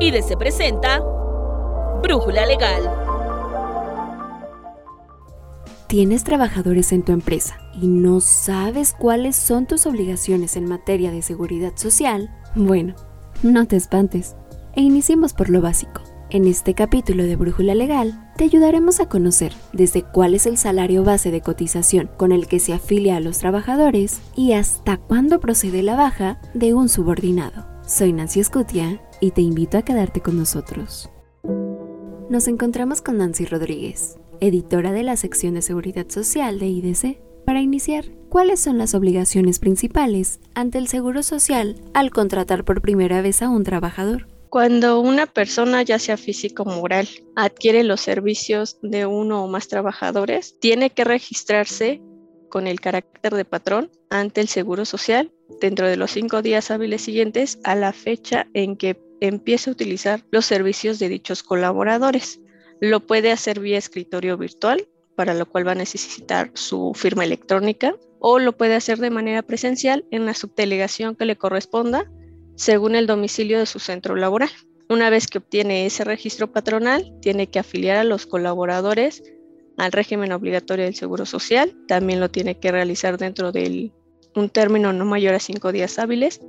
y de se presenta Brújula Legal. ¿Tienes trabajadores en tu empresa y no sabes cuáles son tus obligaciones en materia de seguridad social? Bueno, no te espantes e iniciemos por lo básico. En este capítulo de Brújula Legal te ayudaremos a conocer desde cuál es el salario base de cotización con el que se afilia a los trabajadores y hasta cuándo procede la baja de un subordinado. Soy Nancy Escutia y te invito a quedarte con nosotros. Nos encontramos con Nancy Rodríguez, editora de la sección de Seguridad Social de IDC. Para iniciar, ¿cuáles son las obligaciones principales ante el Seguro Social al contratar por primera vez a un trabajador? Cuando una persona, ya sea físico o moral, adquiere los servicios de uno o más trabajadores, tiene que registrarse con el carácter de patrón ante el Seguro Social dentro de los cinco días hábiles siguientes a la fecha en que empiece a utilizar los servicios de dichos colaboradores. Lo puede hacer vía escritorio virtual, para lo cual va a necesitar su firma electrónica, o lo puede hacer de manera presencial en la subdelegación que le corresponda según el domicilio de su centro laboral. Una vez que obtiene ese registro patronal, tiene que afiliar a los colaboradores al régimen obligatorio del Seguro Social. También lo tiene que realizar dentro de un término no mayor a cinco días hábiles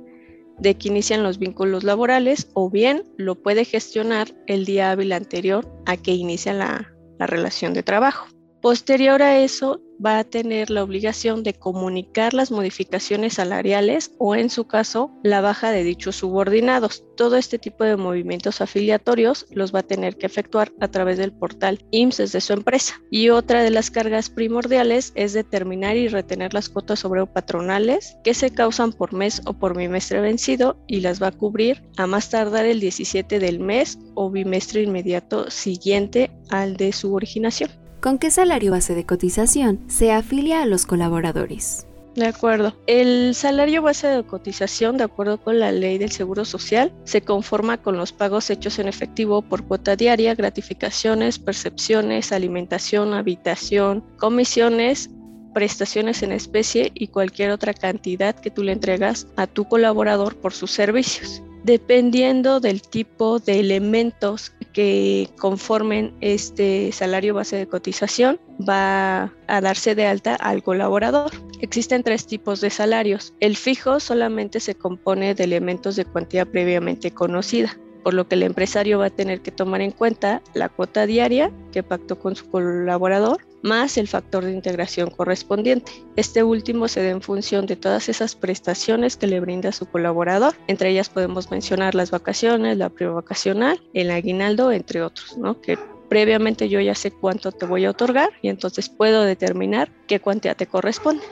de que inician los vínculos laborales o bien lo puede gestionar el día hábil anterior a que inicia la relación de trabajo. Posterior a eso, va a tener la obligación de comunicar las modificaciones salariales o, en su caso, la baja de dichos subordinados. Todo este tipo de movimientos afiliatorios los va a tener que efectuar a través del portal IMSS de su empresa. Y otra de las cargas primordiales es determinar y retener las cuotas obrero patronales que se causan por mes o por bimestre vencido y las va a cubrir a más tardar el 17 del mes o bimestre inmediato siguiente al de su originación con qué salario base de cotización se afilia a los colaboradores. De acuerdo. El salario base de cotización, de acuerdo con la ley del Seguro Social, se conforma con los pagos hechos en efectivo por cuota diaria, gratificaciones, percepciones, alimentación, habitación, comisiones, prestaciones en especie y cualquier otra cantidad que tú le entregas a tu colaborador por sus servicios. Dependiendo del tipo de elementos que conformen este salario base de cotización va a darse de alta al colaborador. Existen tres tipos de salarios. El fijo solamente se compone de elementos de cuantía previamente conocida por lo que el empresario va a tener que tomar en cuenta la cuota diaria que pactó con su colaborador, más el factor de integración correspondiente. Este último se da en función de todas esas prestaciones que le brinda su colaborador. Entre ellas podemos mencionar las vacaciones, la prima vacacional, el aguinaldo, entre otros, ¿no? Que previamente yo ya sé cuánto te voy a otorgar y entonces puedo determinar qué cuantía te corresponde.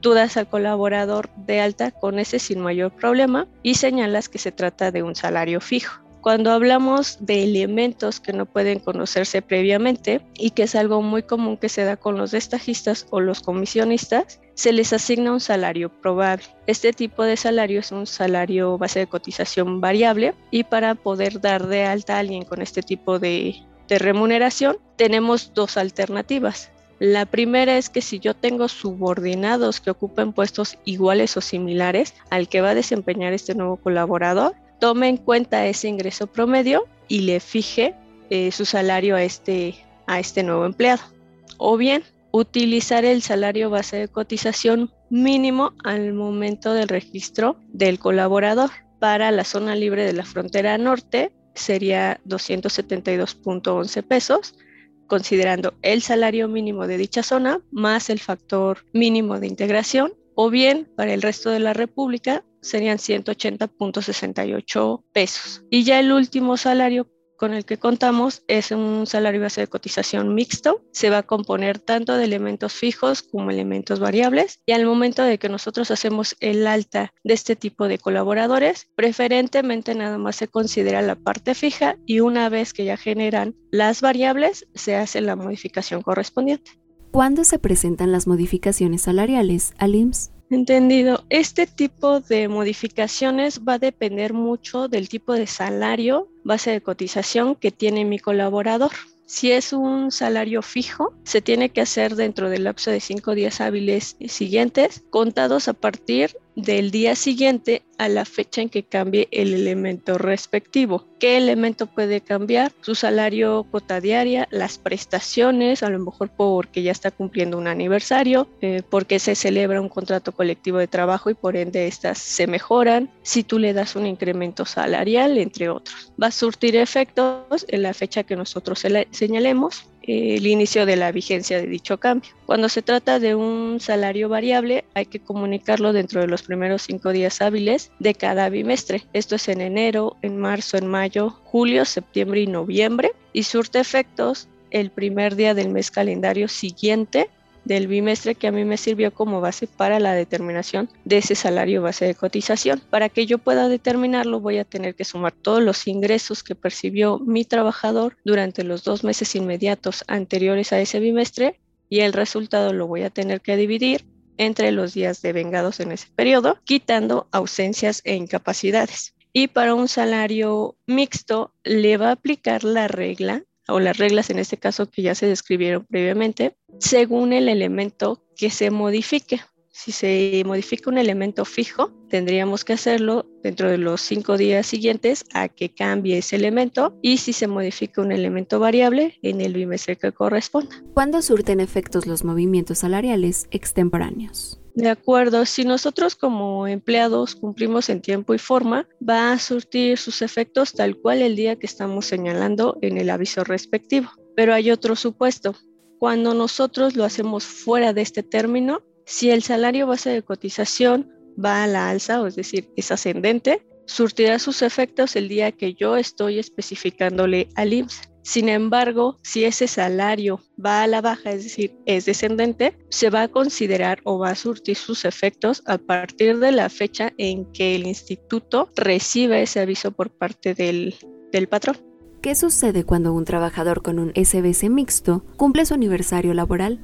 Tú das al colaborador de alta con ese sin mayor problema y señalas que se trata de un salario fijo cuando hablamos de elementos que no pueden conocerse previamente y que es algo muy común que se da con los destajistas o los comisionistas, se les asigna un salario probable. Este tipo de salario es un salario base de cotización variable y para poder dar de alta a alguien con este tipo de, de remuneración tenemos dos alternativas. La primera es que si yo tengo subordinados que ocupen puestos iguales o similares al que va a desempeñar este nuevo colaborador, tome en cuenta ese ingreso promedio y le fije eh, su salario a este, a este nuevo empleado. O bien, utilizar el salario base de cotización mínimo al momento del registro del colaborador. Para la zona libre de la frontera norte sería 272.11 pesos, considerando el salario mínimo de dicha zona más el factor mínimo de integración. O bien, para el resto de la República serían 180.68 pesos. Y ya el último salario con el que contamos es un salario base de cotización mixto. Se va a componer tanto de elementos fijos como elementos variables. Y al momento de que nosotros hacemos el alta de este tipo de colaboradores, preferentemente nada más se considera la parte fija y una vez que ya generan las variables, se hace la modificación correspondiente. ¿Cuándo se presentan las modificaciones salariales al IMSS? Entendido. Este tipo de modificaciones va a depender mucho del tipo de salario, base de cotización que tiene mi colaborador. Si es un salario fijo, se tiene que hacer dentro del lapso de cinco días hábiles siguientes, contados a partir del día siguiente a la fecha en que cambie el elemento respectivo. ¿Qué elemento puede cambiar? Su salario cuota diaria, las prestaciones, a lo mejor porque ya está cumpliendo un aniversario, eh, porque se celebra un contrato colectivo de trabajo y por ende estas se mejoran, si tú le das un incremento salarial, entre otros. Va a surtir efectos en la fecha que nosotros señalemos el inicio de la vigencia de dicho cambio. Cuando se trata de un salario variable, hay que comunicarlo dentro de los primeros cinco días hábiles de cada bimestre. Esto es en enero, en marzo, en mayo, julio, septiembre y noviembre. Y surte efectos el primer día del mes calendario siguiente del bimestre que a mí me sirvió como base para la determinación de ese salario base de cotización. Para que yo pueda determinarlo voy a tener que sumar todos los ingresos que percibió mi trabajador durante los dos meses inmediatos anteriores a ese bimestre y el resultado lo voy a tener que dividir entre los días de vengados en ese periodo, quitando ausencias e incapacidades. Y para un salario mixto le va a aplicar la regla o las reglas en este caso que ya se describieron previamente, según el elemento que se modifique. Si se modifica un elemento fijo, tendríamos que hacerlo dentro de los cinco días siguientes a que cambie ese elemento y si se modifica un elemento variable en el bimestre que corresponda. ¿Cuándo surten efectos los movimientos salariales extemporáneos? De acuerdo, si nosotros como empleados cumplimos en tiempo y forma, va a surtir sus efectos tal cual el día que estamos señalando en el aviso respectivo. Pero hay otro supuesto. Cuando nosotros lo hacemos fuera de este término, si el salario base de cotización va a la alza, o es decir, es ascendente, surtirá sus efectos el día que yo estoy especificándole al IMSS. Sin embargo, si ese salario va a la baja, es decir, es descendente, se va a considerar o va a surtir sus efectos a partir de la fecha en que el instituto recibe ese aviso por parte del, patrón. ¿Qué sucede cuando un trabajador con un SBC mixto cumple su aniversario laboral?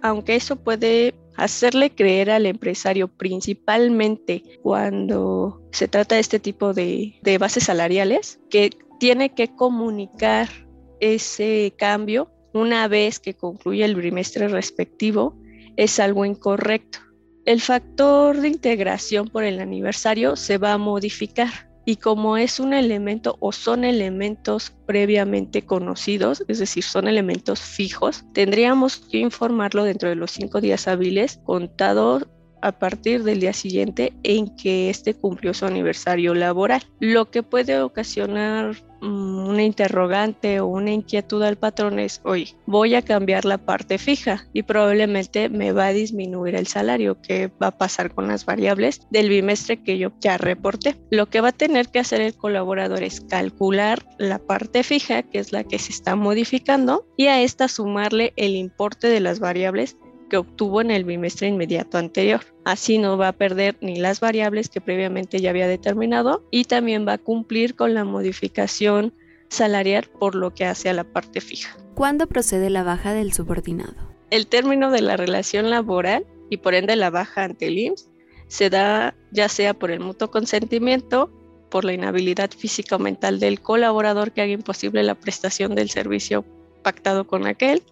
Aunque eso puede hacerle creer al empresario, principalmente cuando se trata de este tipo de, de bases salariales, que tiene que comunicar ese cambio una vez que concluye el trimestre respectivo es algo incorrecto. El factor de integración por el aniversario se va a modificar y como es un elemento o son elementos previamente conocidos, es decir, son elementos fijos, tendríamos que informarlo dentro de los cinco días hábiles contados a partir del día siguiente en que éste cumplió su aniversario laboral, lo que puede ocasionar mm, una interrogante o una inquietud al patrón es, oye, voy a cambiar la parte fija y probablemente me va a disminuir el salario, que va a pasar con las variables del bimestre que yo ya reporté. Lo que va a tener que hacer el colaborador es calcular la parte fija, que es la que se está modificando, y a esta sumarle el importe de las variables que obtuvo en el bimestre inmediato anterior. Así no va a perder ni las variables que previamente ya había determinado y también va a cumplir con la modificación salarial por lo que hace a la parte fija. ¿Cuándo procede la baja del subordinado? El término de la relación laboral y por ende la baja ante el IMSS se da ya sea por el mutuo consentimiento, por la inhabilidad física o mental del colaborador que haga imposible la prestación del servicio pactado con aquel,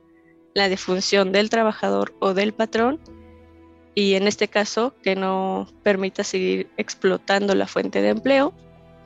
la defunción del trabajador o del patrón y en este caso que no permita seguir explotando la fuente de empleo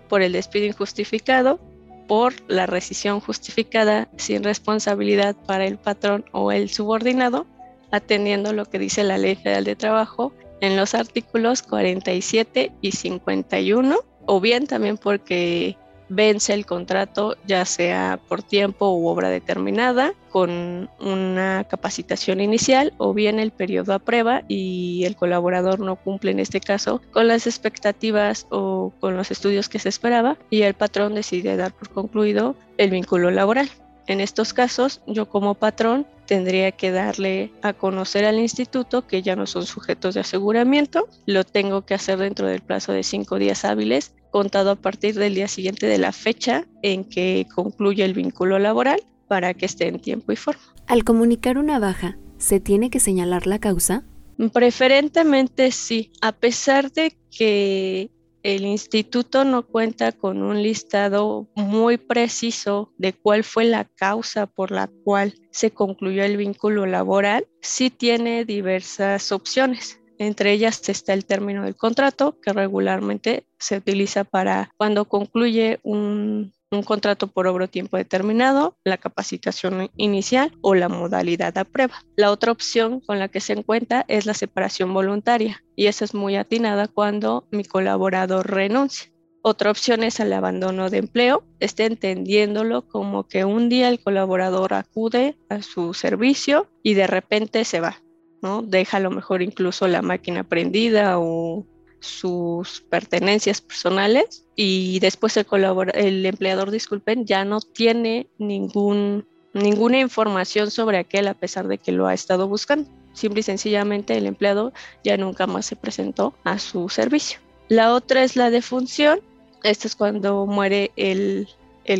por el despido injustificado, por la rescisión justificada sin responsabilidad para el patrón o el subordinado, atendiendo lo que dice la Ley Federal de Trabajo en los artículos 47 y 51, o bien también porque vence el contrato ya sea por tiempo u obra determinada con una capacitación inicial o bien el periodo a prueba y el colaborador no cumple en este caso con las expectativas o con los estudios que se esperaba y el patrón decide dar por concluido el vínculo laboral. En estos casos, yo como patrón tendría que darle a conocer al instituto que ya no son sujetos de aseguramiento. Lo tengo que hacer dentro del plazo de cinco días hábiles, contado a partir del día siguiente de la fecha en que concluye el vínculo laboral para que esté en tiempo y forma. Al comunicar una baja, ¿se tiene que señalar la causa? Preferentemente sí, a pesar de que el instituto no cuenta con un listado muy preciso de cuál fue la causa por la cual se concluyó el vínculo laboral, sí tiene diversas opciones. Entre ellas está el término del contrato, que regularmente se utiliza para cuando concluye un, contrato por obro tiempo determinado, la capacitación inicial o la modalidad a prueba. La otra opción con la que se encuentra es la separación voluntaria y esa es muy atinada cuando mi colaborador renuncia. Otra opción es el abandono de empleo, esté entendiéndolo como que un día el colaborador acude a su servicio y de repente se va, ¿no? Deja a lo mejor incluso la máquina prendida o sus pertenencias personales y después el, el empleador, disculpen, ya no tiene ningún, ninguna información sobre aquel a pesar de que lo ha estado buscando. Simple y sencillamente el empleado ya nunca más se presentó a su servicio. La otra es la defunción, esto es cuando muere el,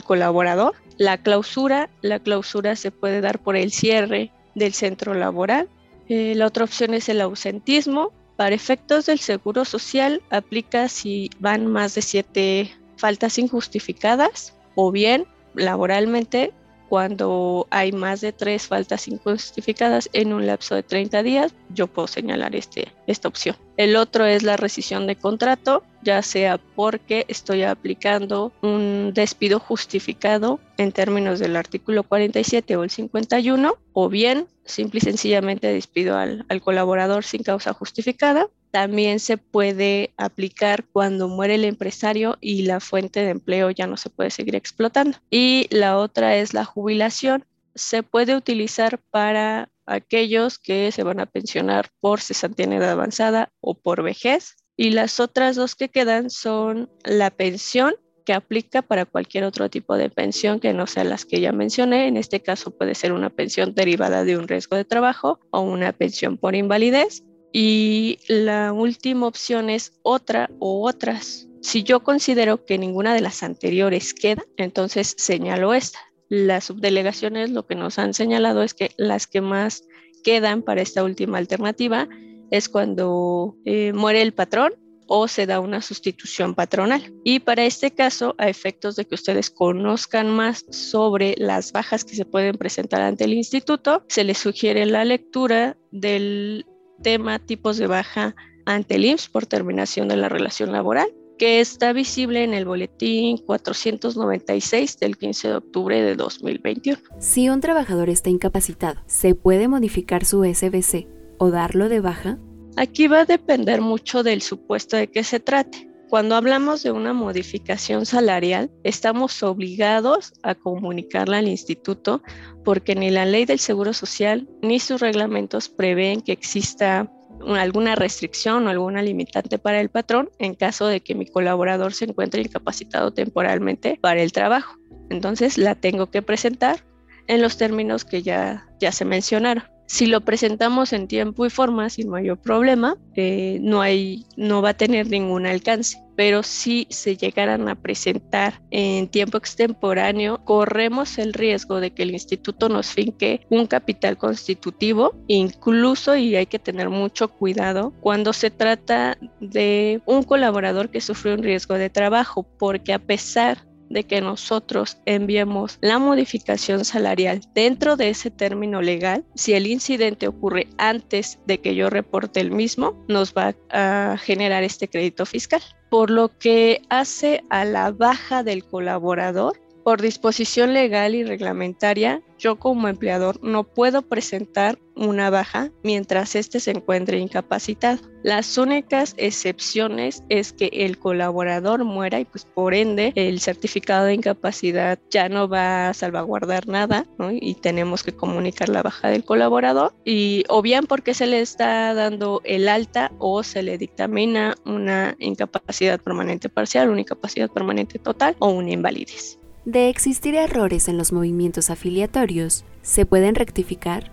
colaborador. La clausura, la clausura se puede dar por el cierre del centro laboral. Eh, la otra opción es el ausentismo. Para efectos del seguro social aplica si van más de siete faltas injustificadas o bien laboralmente cuando hay más de tres faltas injustificadas en un lapso de 30 días, yo puedo señalar este, esta opción. El otro es la rescisión de contrato, ya sea porque estoy aplicando un despido justificado en términos del artículo 47 o el 51, o bien simple y sencillamente despido al, colaborador sin causa justificada, también se puede aplicar cuando muere el empresario y la fuente de empleo ya no se puede seguir explotando. Y la otra es la jubilación. Se puede utilizar para aquellos que se van a pensionar por cesantía en edad avanzada o por vejez. Y las otras dos que quedan son la pensión que aplica para cualquier otro tipo de pensión que no sea las que ya mencioné. En este caso puede ser una pensión derivada de un riesgo de trabajo o una pensión por invalidez. Y la última opción es otra o otras. Si yo considero que ninguna de las anteriores queda, entonces señalo esta. Las subdelegaciones lo que nos han señalado es que las que más quedan para esta última alternativa es cuando eh, muere el patrón o se da una sustitución patronal. Y para este caso, a efectos de que ustedes conozcan más sobre las bajas que se pueden presentar ante el instituto, se les sugiere la lectura del tema tipos de baja ante el IMSS por terminación de la relación laboral, que está visible en el boletín 496 del 15 de octubre de 2021. Si un trabajador está incapacitado, ¿se puede modificar su SBC o darlo de baja? Aquí va a depender mucho del supuesto de que se trate. Cuando hablamos de una modificación salarial, estamos obligados a comunicarla al instituto porque ni la ley del Seguro Social ni sus reglamentos prevén que exista alguna restricción o alguna limitante para el patrón en caso de que mi colaborador se encuentre incapacitado temporalmente para el trabajo. Entonces la tengo que presentar en los términos que ya, ya se mencionaron. Si lo presentamos en tiempo y forma sin mayor problema, eh, no, hay, no va a tener ningún alcance. Pero si se llegaran a presentar en tiempo extemporáneo, corremos el riesgo de que el instituto nos finque un capital constitutivo, incluso, y hay que tener mucho cuidado, cuando se trata de un colaborador que sufre un riesgo de trabajo, porque a pesar de que nosotros enviemos la modificación salarial dentro de ese término legal, si el incidente ocurre antes de que yo reporte el mismo, nos va a generar este crédito fiscal. Por lo que hace a la baja del colaborador, por disposición legal y reglamentaria, yo como empleador no puedo presentar una baja mientras éste se encuentre incapacitado. Las únicas excepciones es que el colaborador muera y pues por ende el certificado de incapacidad ya no va a salvaguardar nada y tenemos que comunicar la baja del colaborador y o bien porque se le está dando el alta o se le dictamina una incapacidad permanente parcial, una incapacidad permanente total o una invalidez. De existir errores en los movimientos afiliatorios, ¿se pueden rectificar?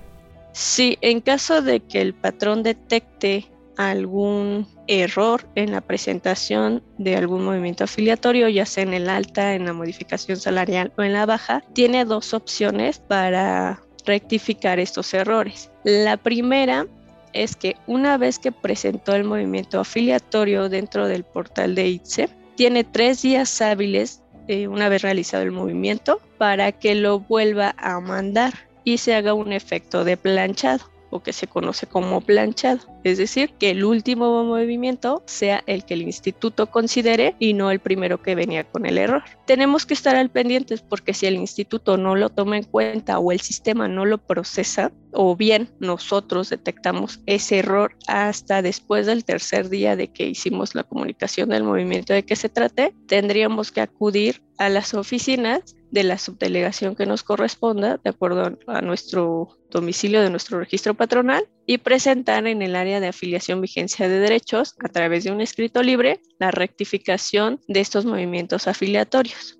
Sí, en caso de que el patrón detecte algún error en la presentación de algún movimiento afiliatorio, ya sea en el alta, en la modificación salarial o en la baja, tiene dos opciones para rectificar estos errores. La primera es que una vez que presentó el movimiento afiliatorio dentro del portal de ITSE, tiene tres días hábiles eh, una vez realizado el movimiento para que lo vuelva a mandar y se haga un efecto de planchado. O que se conoce como planchado, es decir, que el último movimiento sea el que el instituto considere y no el primero que venía con el error. Tenemos que estar al pendiente porque si el instituto no lo toma en cuenta o el sistema no lo procesa, o bien nosotros detectamos ese error hasta después del tercer día de que hicimos la comunicación del movimiento de que se trate, tendríamos que acudir a las oficinas de la subdelegación que nos corresponda, de acuerdo a nuestro domicilio de nuestro registro patronal, y presentar en el área de afiliación vigencia de derechos, a través de un escrito libre, la rectificación de estos movimientos afiliatorios.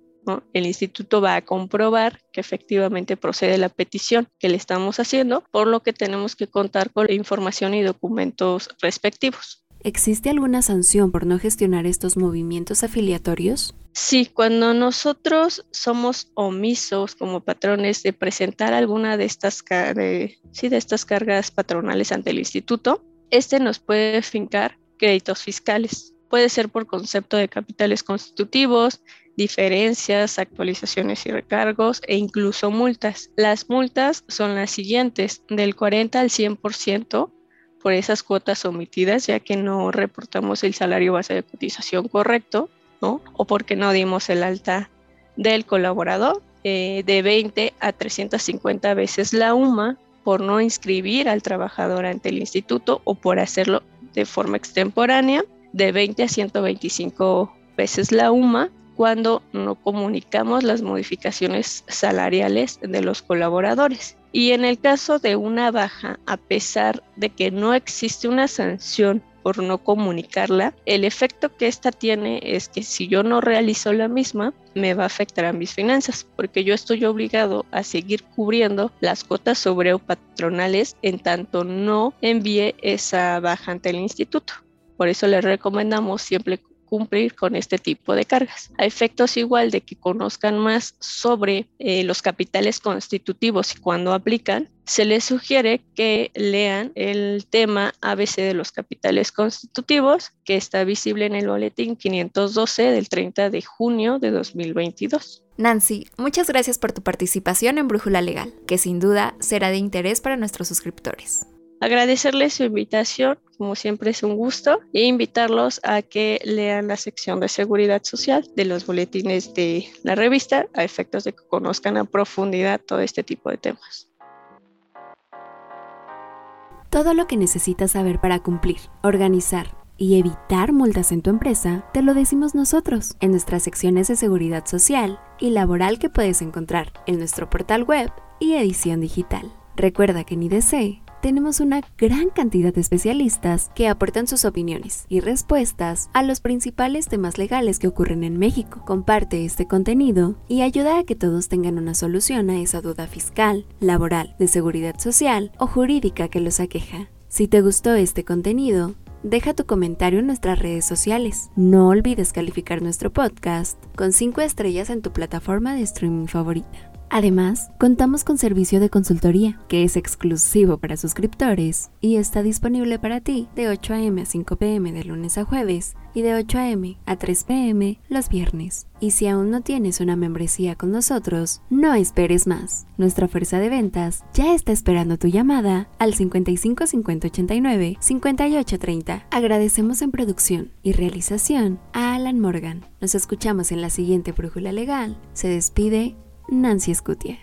El instituto va a comprobar que efectivamente procede la petición que le estamos haciendo, por lo que tenemos que contar con información y documentos respectivos. ¿Existe alguna sanción por no gestionar estos movimientos afiliatorios? Sí, cuando nosotros somos omisos como patrones de presentar alguna de estas, de, estas cargas patronales ante el instituto, este nos puede fincar créditos fiscales. Puede ser por concepto de capitales constitutivos, diferencias, actualizaciones y recargos e incluso multas. Las multas son las siguientes, del 40 al 100% por esas cuotas omitidas, ya que no reportamos el salario base de cotización correcto, ¿no? O porque no dimos el alta del colaborador, eh, de 20 a 350 veces la UMA por no inscribir al trabajador ante el instituto o por hacerlo de forma extemporánea, de 20 a 125 veces la UMA cuando no comunicamos las modificaciones salariales de los colaboradores. Y en el caso de una baja, a pesar de que no existe una sanción por no comunicarla, el efecto que esta tiene es que si yo no realizo la misma, me va a afectar a mis finanzas, porque yo estoy obligado a seguir cubriendo las cuotas sobre o patronales en tanto no envíe esa baja ante el instituto. Por eso les recomendamos siempre cumplir con este tipo de cargas. A efectos igual de que conozcan más sobre eh, los capitales constitutivos y cuando aplican, se les sugiere que lean el tema ABC de los capitales constitutivos que está visible en el boletín 512 del 30 de junio de 2022. Nancy, muchas gracias por tu participación en Brújula Legal, que sin duda será de interés para nuestros suscriptores agradecerles su invitación, como siempre es un gusto, e invitarlos a que lean la sección de seguridad social de los boletines de la revista a efectos de que conozcan a profundidad todo este tipo de temas. Todo lo que necesitas saber para cumplir, organizar y evitar multas en tu empresa, te lo decimos nosotros en nuestras secciones de seguridad social y laboral que puedes encontrar en nuestro portal web y edición digital. Recuerda que ni IDC tenemos una gran cantidad de especialistas que aportan sus opiniones y respuestas a los principales temas legales que ocurren en México. Comparte este contenido y ayuda a que todos tengan una solución a esa duda fiscal, laboral, de seguridad social o jurídica que los aqueja. Si te gustó este contenido, deja tu comentario en nuestras redes sociales. No olvides calificar nuestro podcast con 5 estrellas en tu plataforma de streaming favorita. Además, contamos con servicio de consultoría, que es exclusivo para suscriptores y está disponible para ti de 8 a.m. a 5 p.m. de lunes a jueves y de 8 a.m. a 3 p.m. los viernes. Y si aún no tienes una membresía con nosotros, no esperes más. Nuestra fuerza de ventas ya está esperando tu llamada al 55 50 89 58 30. Agradecemos en producción y realización a Alan Morgan. Nos escuchamos en la siguiente brújula legal. Se despide Nancy Scutia.